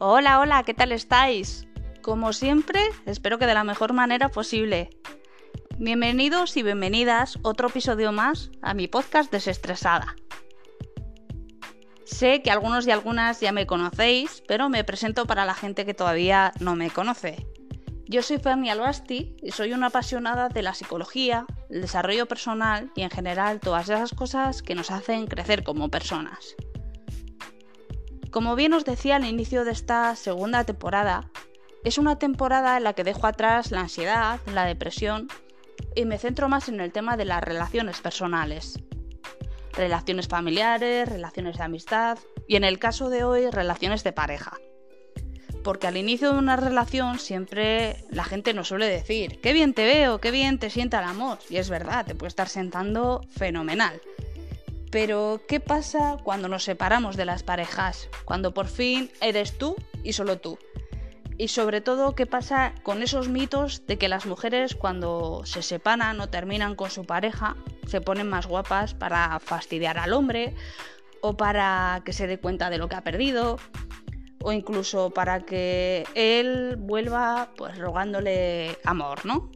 Hola, hola, ¿qué tal estáis? Como siempre, espero que de la mejor manera posible. Bienvenidos y bienvenidas otro episodio más a mi podcast Desestresada. Sé que algunos y algunas ya me conocéis, pero me presento para la gente que todavía no me conoce. Yo soy Fermi Albasti y soy una apasionada de la psicología, el desarrollo personal y en general todas esas cosas que nos hacen crecer como personas. Como bien os decía al inicio de esta segunda temporada, es una temporada en la que dejo atrás la ansiedad, la depresión y me centro más en el tema de las relaciones personales. Relaciones familiares, relaciones de amistad y en el caso de hoy relaciones de pareja porque al inicio de una relación siempre la gente nos suele decir, qué bien te veo, qué bien te sienta el amor. Y es verdad, te puede estar sentando fenomenal. Pero, ¿qué pasa cuando nos separamos de las parejas? Cuando por fin eres tú y solo tú. Y sobre todo, ¿qué pasa con esos mitos de que las mujeres cuando se separan o terminan con su pareja se ponen más guapas para fastidiar al hombre o para que se dé cuenta de lo que ha perdido o incluso para que él vuelva pues rogándole amor, ¿no?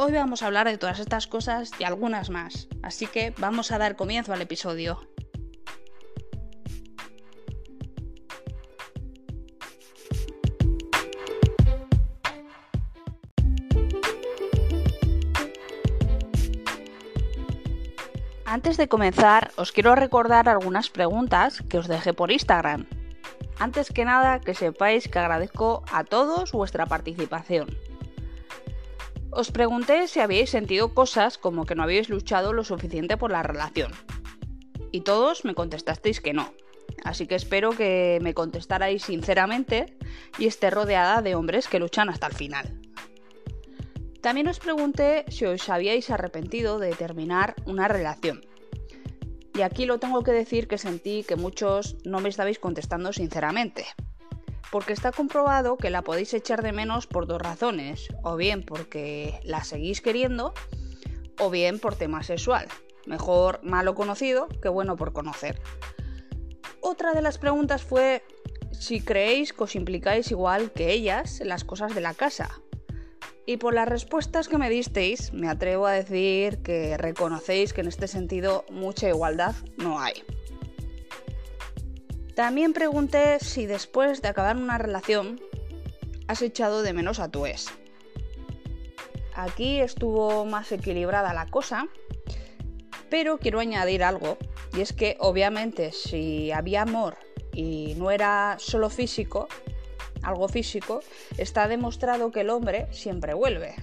Hoy vamos a hablar de todas estas cosas y algunas más, así que vamos a dar comienzo al episodio. Antes de comenzar, os quiero recordar algunas preguntas que os dejé por Instagram. Antes que nada, que sepáis que agradezco a todos vuestra participación. Os pregunté si habíais sentido cosas como que no habíais luchado lo suficiente por la relación. Y todos me contestasteis que no. Así que espero que me contestarais sinceramente y esté rodeada de hombres que luchan hasta el final. También os pregunté si os habíais arrepentido de terminar una relación. Y aquí lo tengo que decir que sentí que muchos no me estabais contestando sinceramente. Porque está comprobado que la podéis echar de menos por dos razones. O bien porque la seguís queriendo, o bien por tema sexual. Mejor malo conocido que bueno por conocer. Otra de las preguntas fue si creéis que os implicáis igual que ellas en las cosas de la casa, y por las respuestas que me disteis, me atrevo a decir que reconocéis que en este sentido mucha igualdad no hay. También pregunté si después de acabar una relación has echado de menos a tu ex. Aquí estuvo más equilibrada la cosa, pero quiero añadir algo, y es que obviamente si había amor y no era solo físico, algo físico, está demostrado que el hombre siempre vuelve.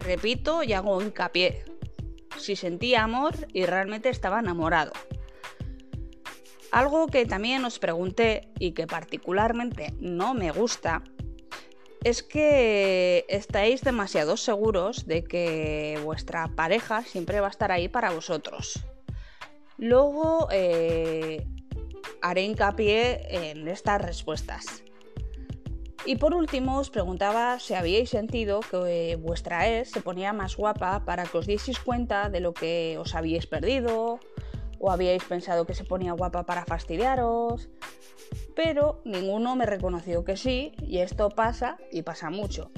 Repito y hago hincapié. Si sentía amor y realmente estaba enamorado. Algo que también os pregunté y que particularmente no me gusta es que estáis demasiado seguros de que vuestra pareja siempre va a estar ahí para vosotros. Luego eh, haré hincapié en estas respuestas. Y por último os preguntaba si habíais sentido que vuestra ex se ponía más guapa para que os dieseis cuenta de lo que os habíais perdido o habíais pensado que se ponía guapa para fastidiaros, pero ninguno me reconoció que sí y esto pasa y pasa mucho.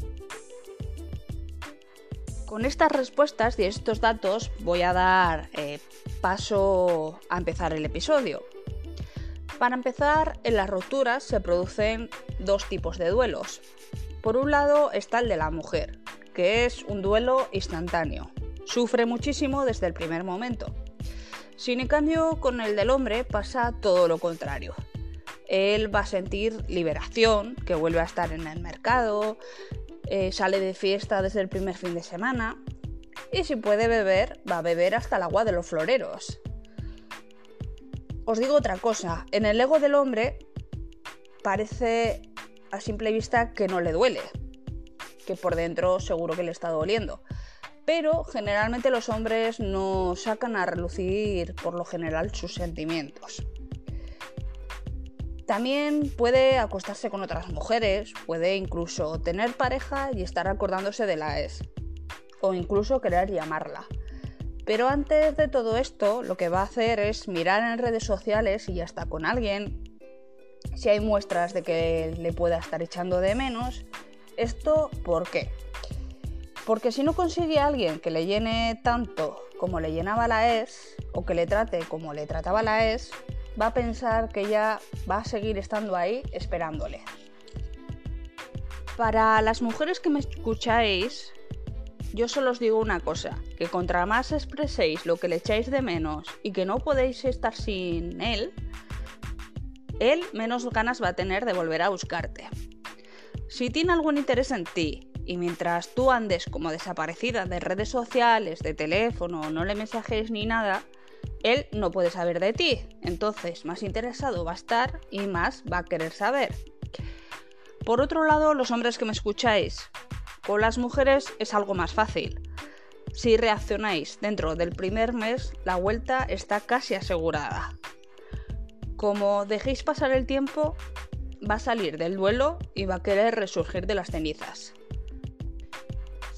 Con estas respuestas y estos datos voy a dar eh, paso a empezar el episodio. Para empezar, en las rupturas se producen dos tipos de duelos. Por un lado está el de la mujer, que es un duelo instantáneo. Sufre muchísimo desde el primer momento. Sin en cambio, con el del hombre pasa todo lo contrario. Él va a sentir liberación, que vuelve a estar en el mercado, eh, sale de fiesta desde el primer fin de semana y si puede beber, va a beber hasta el agua de los floreros. Os digo otra cosa, en el ego del hombre parece a simple vista que no le duele, que por dentro seguro que le está doliendo. Pero generalmente los hombres no sacan a relucir por lo general sus sentimientos. También puede acostarse con otras mujeres, puede incluso tener pareja y estar acordándose de la ex, o incluso querer llamarla. Pero antes de todo esto, lo que va a hacer es mirar en redes sociales y ya está con alguien, si hay muestras de que le pueda estar echando de menos. ¿Esto por qué? Porque si no consigue a alguien que le llene tanto como le llenaba la ES, o que le trate como le trataba la ES, va a pensar que ya va a seguir estando ahí esperándole. Para las mujeres que me escucháis, yo solo os digo una cosa, que contra más expreséis lo que le echáis de menos y que no podéis estar sin él, él menos ganas va a tener de volver a buscarte. Si tiene algún interés en ti y mientras tú andes como desaparecida de redes sociales, de teléfono, no le mensajes ni nada, él no puede saber de ti. Entonces, más interesado va a estar y más va a querer saber. Por otro lado, los hombres que me escucháis, con las mujeres es algo más fácil. Si reaccionáis dentro del primer mes, la vuelta está casi asegurada. Como dejéis pasar el tiempo, va a salir del duelo y va a querer resurgir de las cenizas.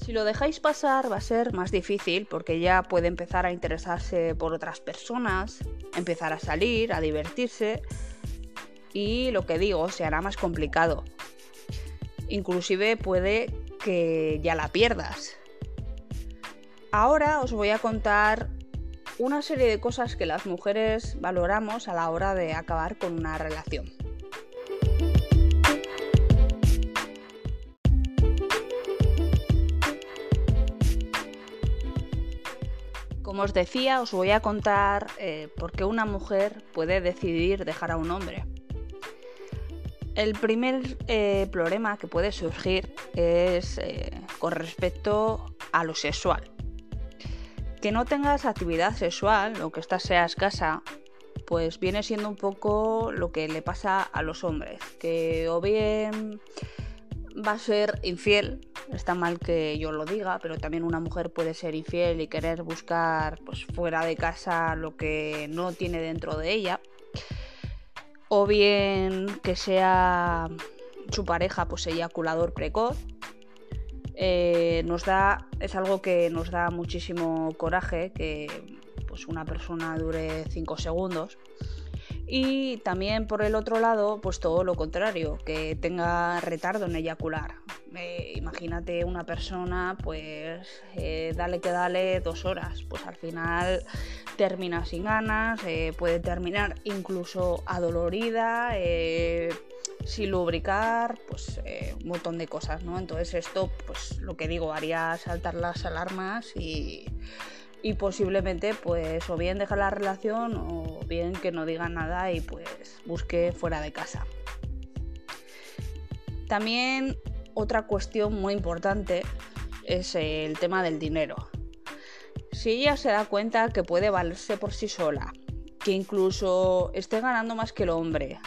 Si lo dejáis pasar va a ser más difícil porque ya puede empezar a interesarse por otras personas, empezar a salir, a divertirse y lo que digo, se hará más complicado. Inclusive puede que ya la pierdas. Ahora os voy a contar una serie de cosas que las mujeres valoramos a la hora de acabar con una relación. Como os decía, os voy a contar eh, por qué una mujer puede decidir dejar a un hombre. El primer eh, problema que puede surgir es eh, con respecto a lo sexual. Que no tengas actividad sexual o que esta sea escasa, pues viene siendo un poco lo que le pasa a los hombres, que o bien va a ser infiel está mal que yo lo diga, pero también una mujer puede ser infiel y querer buscar pues fuera de casa lo que no tiene dentro de ella. O bien que sea su pareja pues eyaculador precoz. Eh, nos da, es algo que nos da muchísimo coraje que pues una persona dure 5 segundos. Y también por el otro lado, pues todo lo contrario, que tenga retardo en eyacular. Eh, imagínate una persona, pues eh, dale que dale dos horas, pues al final termina sin ganas, eh, puede terminar incluso adolorida, sin lubricar, pues un montón de cosas, ¿no? Entonces esto, pues lo que digo, haría saltar las alarmas y, y posiblemente pues o bien dejar la relación o bien que no diga nada y pues busque fuera de casa. También otra cuestión muy importante es el tema del dinero. Si ella se da cuenta que puede valerse por sí sola, que incluso esté ganando más que el hombre,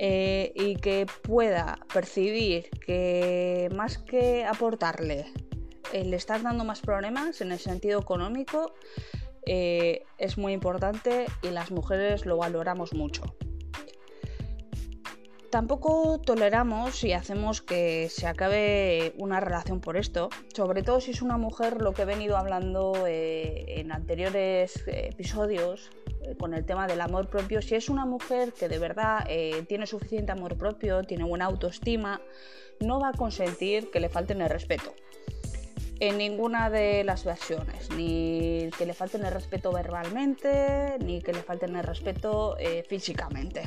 eh, y que pueda percibir que más que aportarle eh, le estás dando más problemas en el sentido económico, eh, es muy importante y las mujeres lo valoramos mucho. Tampoco toleramos y hacemos que se acabe una relación por esto, sobre todo si es una mujer, lo que he venido hablando eh, en anteriores episodios eh, con el tema del amor propio, si es una mujer que de verdad eh, tiene suficiente amor propio, tiene buena autoestima, no va a consentir que le falten el respeto. En ninguna de las versiones, ni que le falten el respeto verbalmente, ni que le falten el respeto físicamente.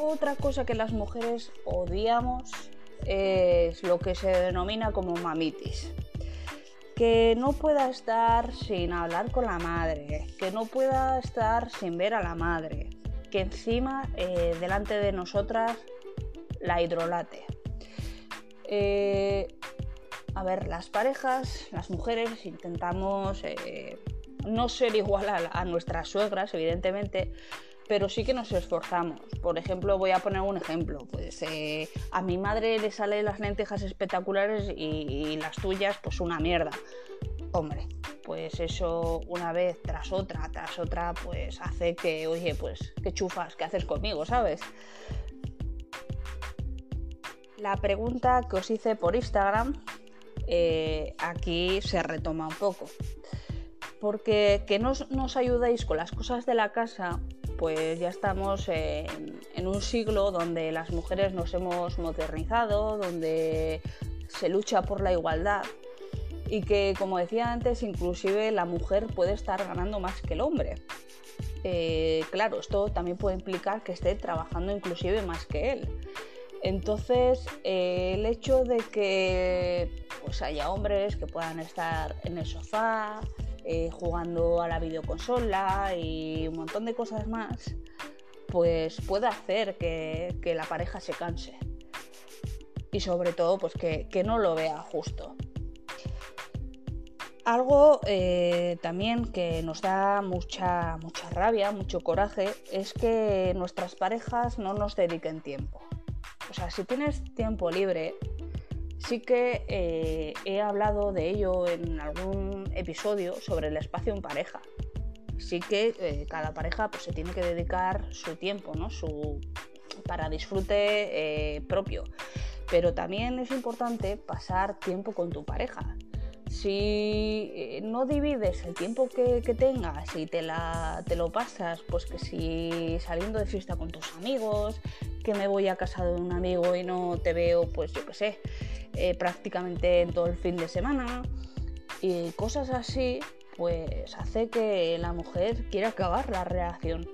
Otra cosa que las mujeres odiamos es lo que se denomina como mamitis. Que no pueda estar sin hablar con la madre, que no pueda estar sin ver a la madre, que encima eh, delante de nosotras la hidrolate. Eh, a ver, las parejas, las mujeres intentamos eh, no ser igual a, a nuestras suegras, evidentemente, pero sí que nos esforzamos. Por ejemplo, voy a poner un ejemplo. Pues eh, a mi madre le salen las lentejas espectaculares y, las tuyas, pues una mierda. Hombre, pues eso una vez tras otra, tras otra, pues hace que, oye, pues qué chufas, qué haces conmigo, ¿sabes? La pregunta que os hice por Instagram, eh, aquí se retoma un poco. porque que nos, nos ayudéis con las cosas de la casa, pues ya estamos en, un siglo donde las mujeres nos hemos modernizado, donde se lucha por la igualdad y que, como decía antes, inclusive la mujer puede estar ganando más que el hombre. Eh, claro, esto también puede implicar que esté trabajando inclusive más que él. Entonces, eh, el hecho de que pues, haya hombres que puedan estar en el sofá, eh, jugando a la videoconsola y un montón de cosas más, pues puede hacer que, la pareja se canse. Y sobre todo, pues que, que no lo vea justo. Algo eh, también que nos da mucha, mucha rabia, mucho coraje, es que nuestras parejas no nos dediquen tiempo. O sea, si tienes tiempo libre, sí que eh, he hablado de ello en algún episodio sobre el espacio en pareja. Sí que eh, cada pareja pues, se tiene que dedicar su tiempo, ¿no? Su, para disfrute propio. Pero también es importante pasar tiempo con tu pareja si eh, no divides el tiempo que, tengas y te, la, te lo pasas, pues que si saliendo de fiesta con tus amigos, que me voy a casa de un amigo y no te veo, pues yo qué sé, eh, prácticamente en todo el fin de semana. Y cosas así, pues hace que la mujer quiera acabar la relación.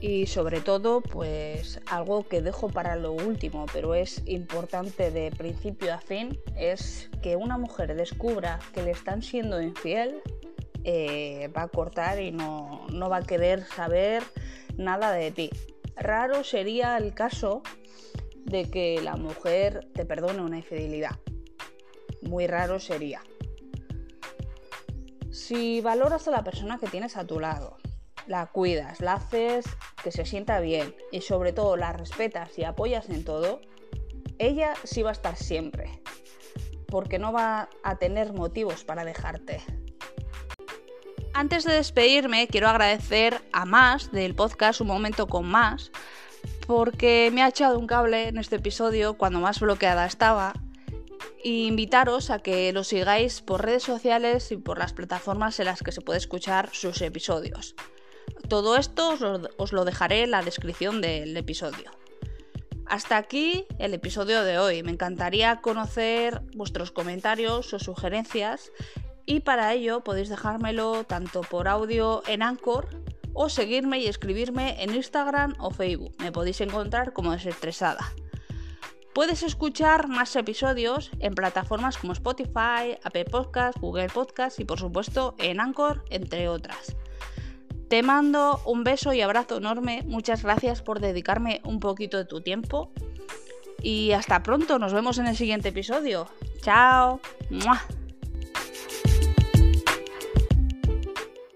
Y sobre todo pues algo que dejo para lo último pero es importante de principio a fin es que una mujer descubra que le están siendo infiel eh, va a cortar y no, no va a querer saber nada de ti. Raro sería el caso de que la mujer te perdone una infidelidad muy raro sería si valoras a la persona que tienes a tu lado la cuidas, la haces que se sienta bien y sobre todo la respetas y apoyas en todo, ella sí va a estar siempre, porque no va a tener motivos para dejarte. Antes de despedirme, quiero agradecer a Más del podcast Un Momento con Más, porque me ha echado un cable en este episodio cuando más bloqueada estaba. E invitaros a que lo sigáis por redes sociales y por las plataformas en las que se puede escuchar sus episodios. Todo esto os lo, dejaré en la descripción del episodio. Hasta aquí el episodio de hoy. Me encantaría conocer vuestros comentarios o sugerencias y para ello podéis dejármelo tanto por audio en Anchor o seguirme y escribirme en Instagram o Facebook. Me podéis encontrar como desestresada. Puedes escuchar más episodios en plataformas como Spotify, Apple Podcasts, Google Podcasts y por supuesto en Anchor, entre otras. Te mando un beso y abrazo enorme. Muchas gracias por dedicarme un poquito de tu tiempo. Y hasta pronto. Nos vemos en el siguiente episodio. Chao.